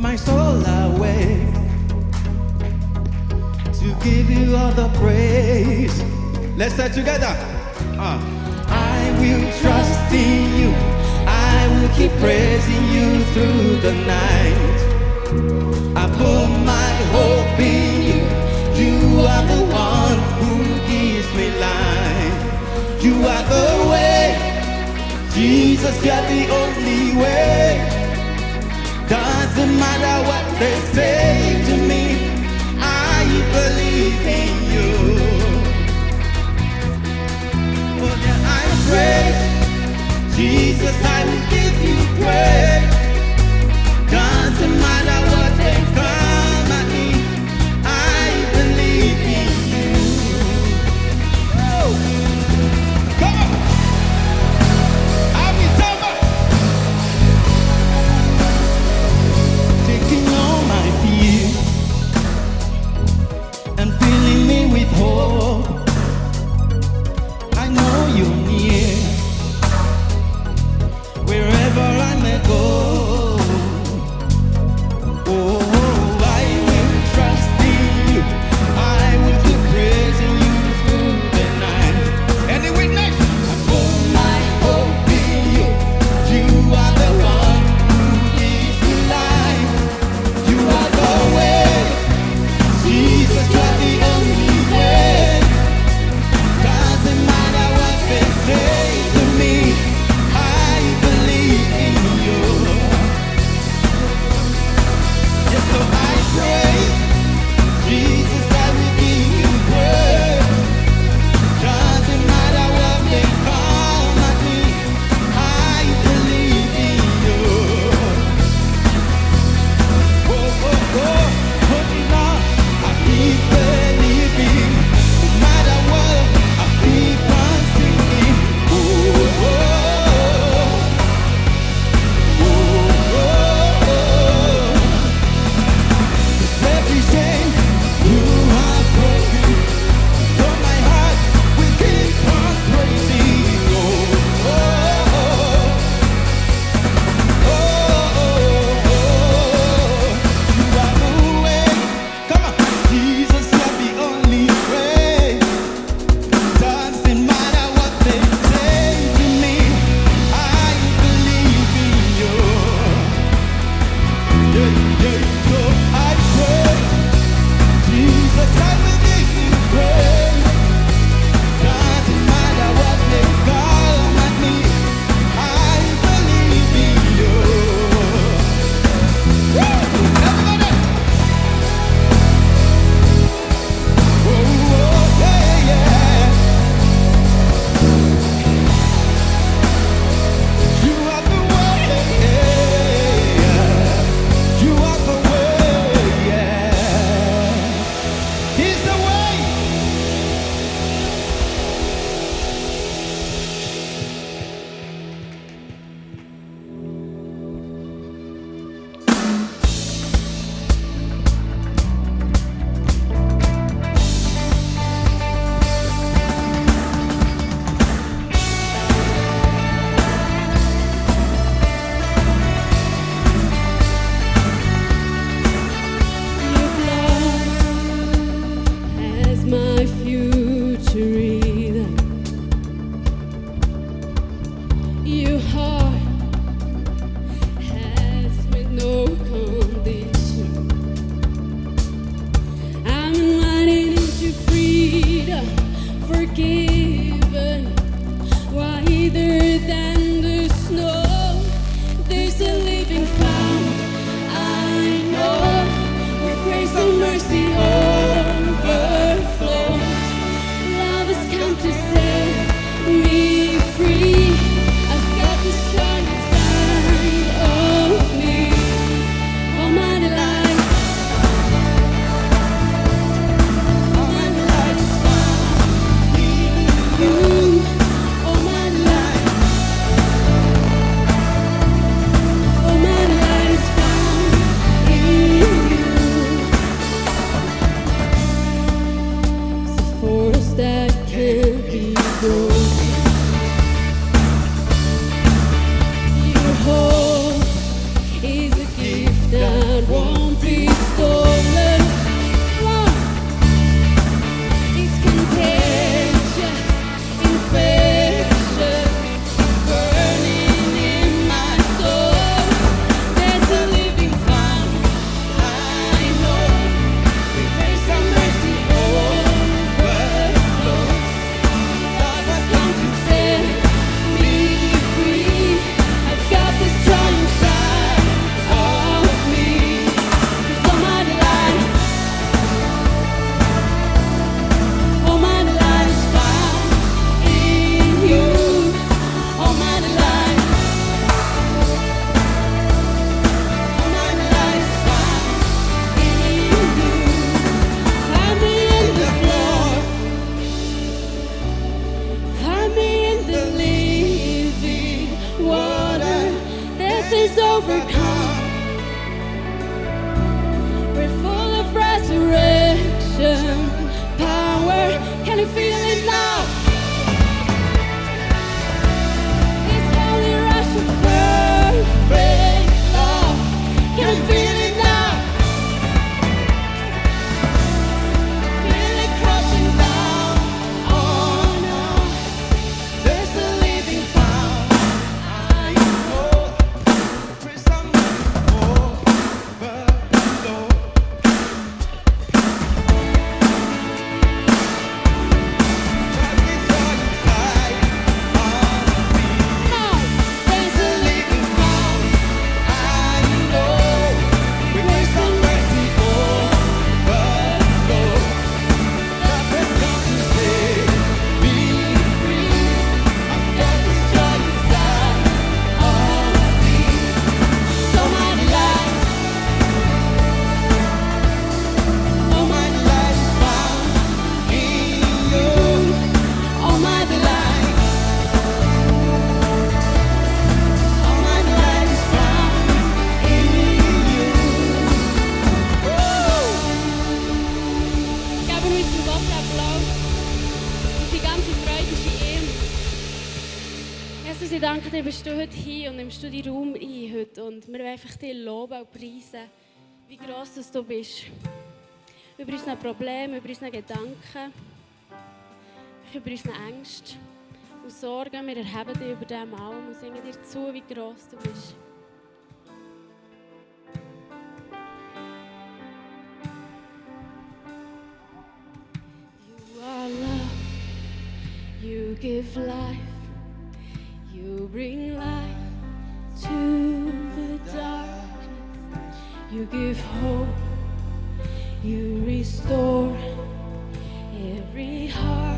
my soul awake, to give you all the praise. Let's start together. Uh. I will trust in you. I will keep praising you through the night. I put my hope in you. You are the one who gives me life. You are the way. Jesus, you're the only way. Doesn't matter what they say to me, I believe in you. Oh, yeah, I pray, Jesus, I is over. Bist du heute hier und nimmst du die Raum ein heute. Und wir wollen einfach dir loben und preisen, wie gross du bist. Über unsere Probleme, über unsere Gedanken, über unsere Ängste und Sorgen. Wir erheben dich über dem allem und singen dir zu, wie gross du bist. You are love. You give life. You bring light to the darkness. You give hope. You restore every heart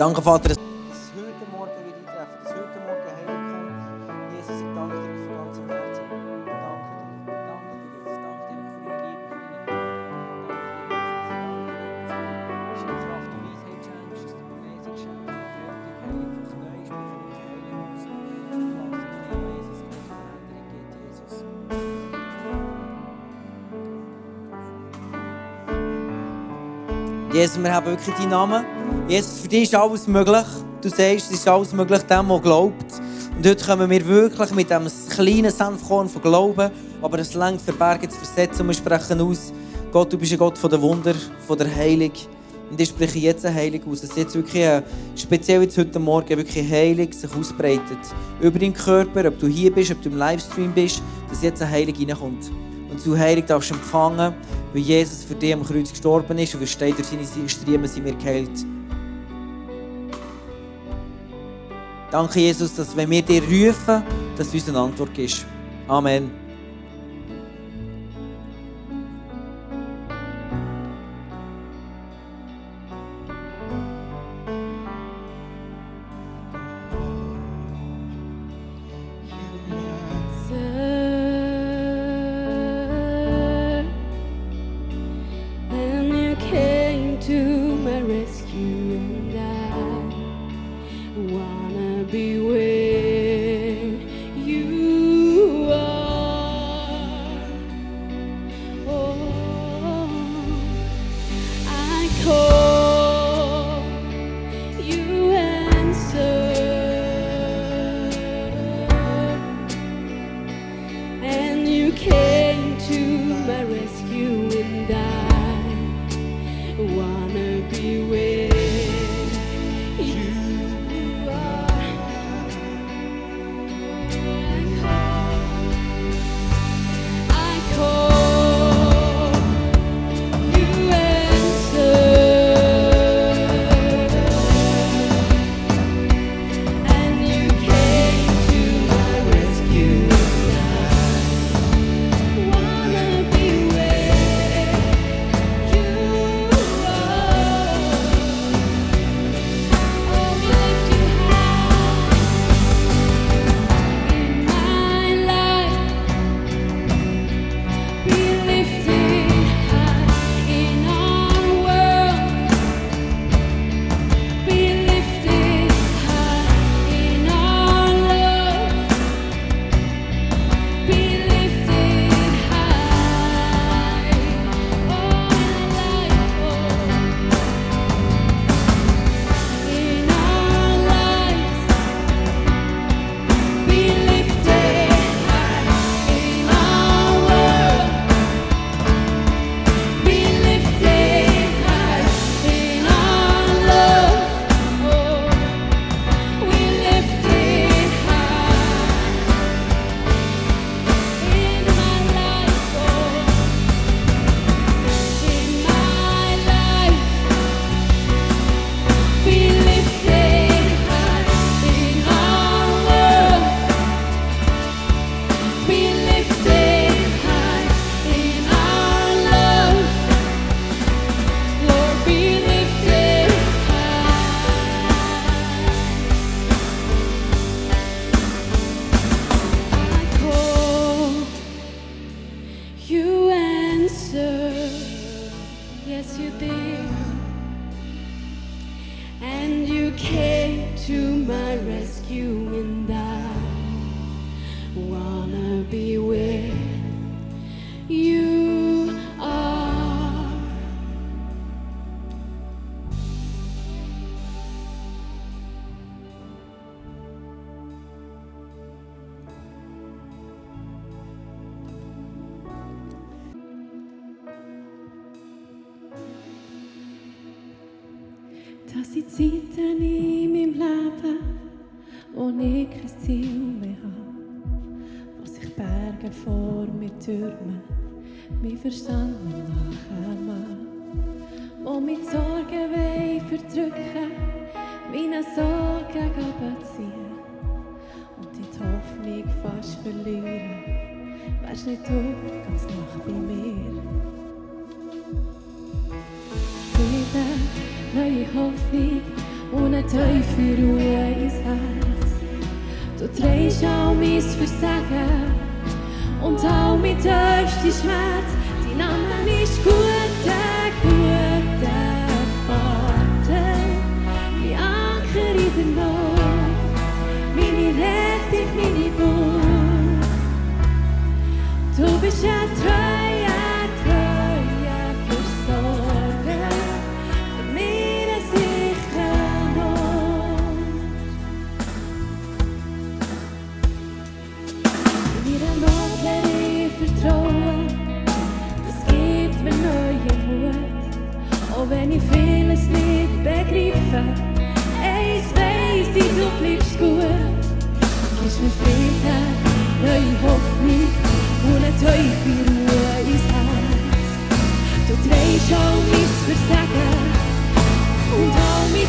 Danke, Vater, dass Morgen die dass heute Morgen Heilig. Jesus, ich danke von ganzem Herzen. Danke dir, danke Jesus, für Jesus, und Jesus, Jesus. Jesus, wir haben wirklich deinen Namen. Jesus, für dich ist alles möglich. Du sagst, es ist alles möglich dem, der glaubt. Und heute kommen wir wirklich mit diesem kleinen Senfkorn von Glauben, aber es längt für Berge zu versetzen wir sprechen aus, Gott, du bist ein Gott von der Wunder, von der Heilung. Und ich spreche jetzt eine Heilung aus, dass jetzt wirklich, äh, speziell jetzt heute Morgen, wirklich Heilung sich ausbreitet. Über deinen Körper, ob du hier bist, ob du im Livestream bist, dass jetzt eine Heilung reinkommt. Und zu Heilung darfst du empfangen, weil Jesus für dich am Kreuz gestorben ist und wir stehen durch seine Striemen sind wir geheilt. Danke, Jesus, dass wenn wir dir rufen, dass du uns eine Antwort gibst. Amen. Sind Zeiten in meinem Leben, wo ich kein Ziel mehr habe. Wo sich Berge vor mir türmen, mein Verstand nicht nachkommen. Wo mich Sorgen wollen verdrücken, meine Sorgen ziehen und die Hoffnung fast verlieren. Wärst nicht du ganz nah bei mir? Drehst all mein Versagen und all mein tiefster Schmerz. Dein Name ist guter, guter Vater, mein Anker in der Not, meine Rettung, meine Burg. Du bist Eis wees die du bleibst gut. Gibst mir Frieden, neu Hoffnung und eine Ruhe ins Herz. Du trägst all mein Versagen und all mein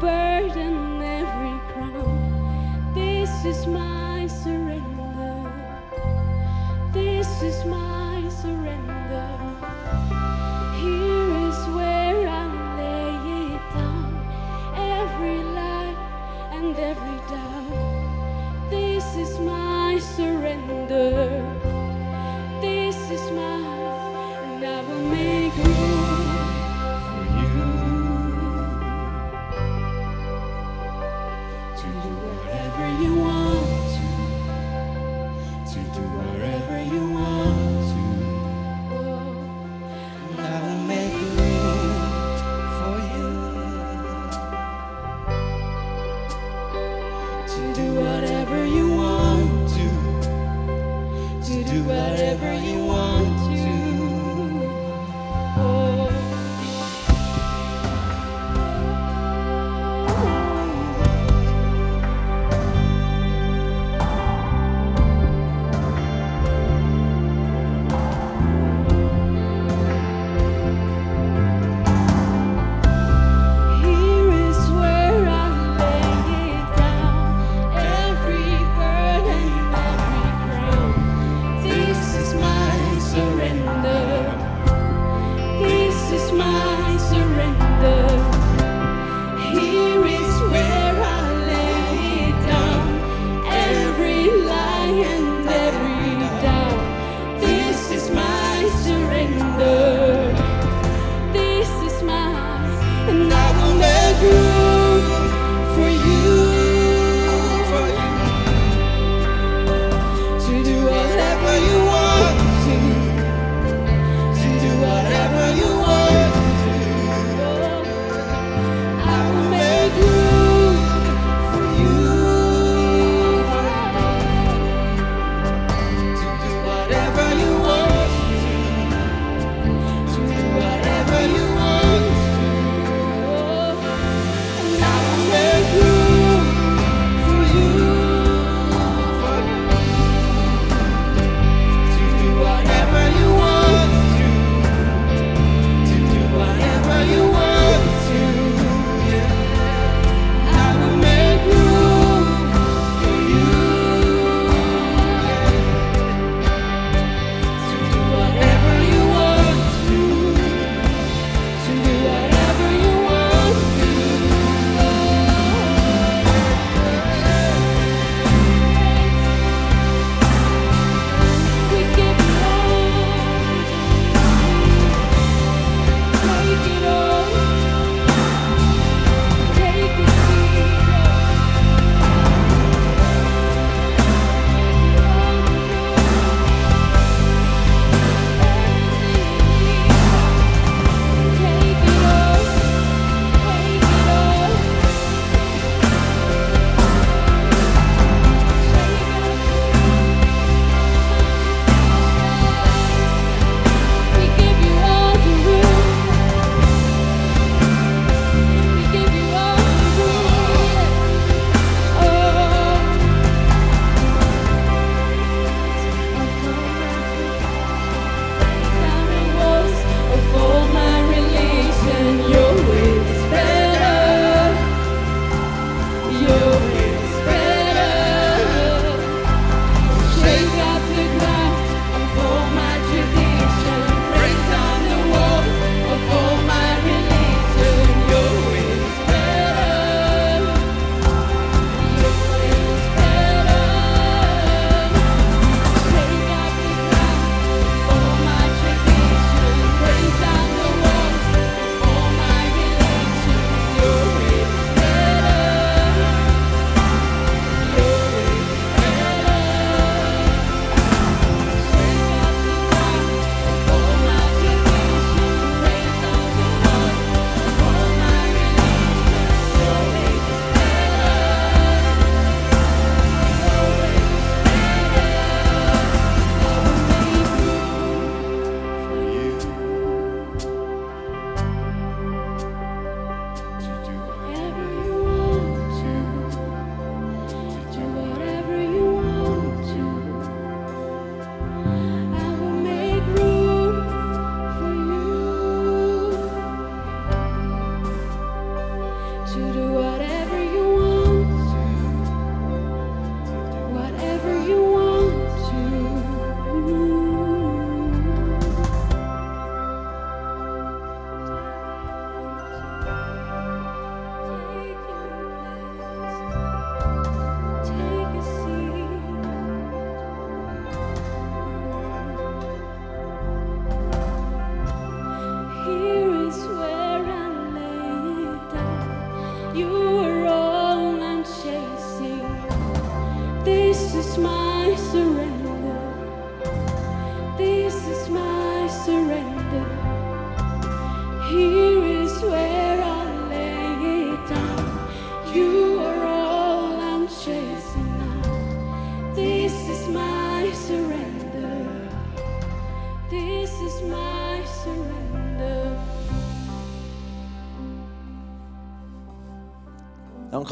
burden.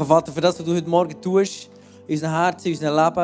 Vater, für das, was du heute Morgen tust, in unserem Herzen, in unserem Leben,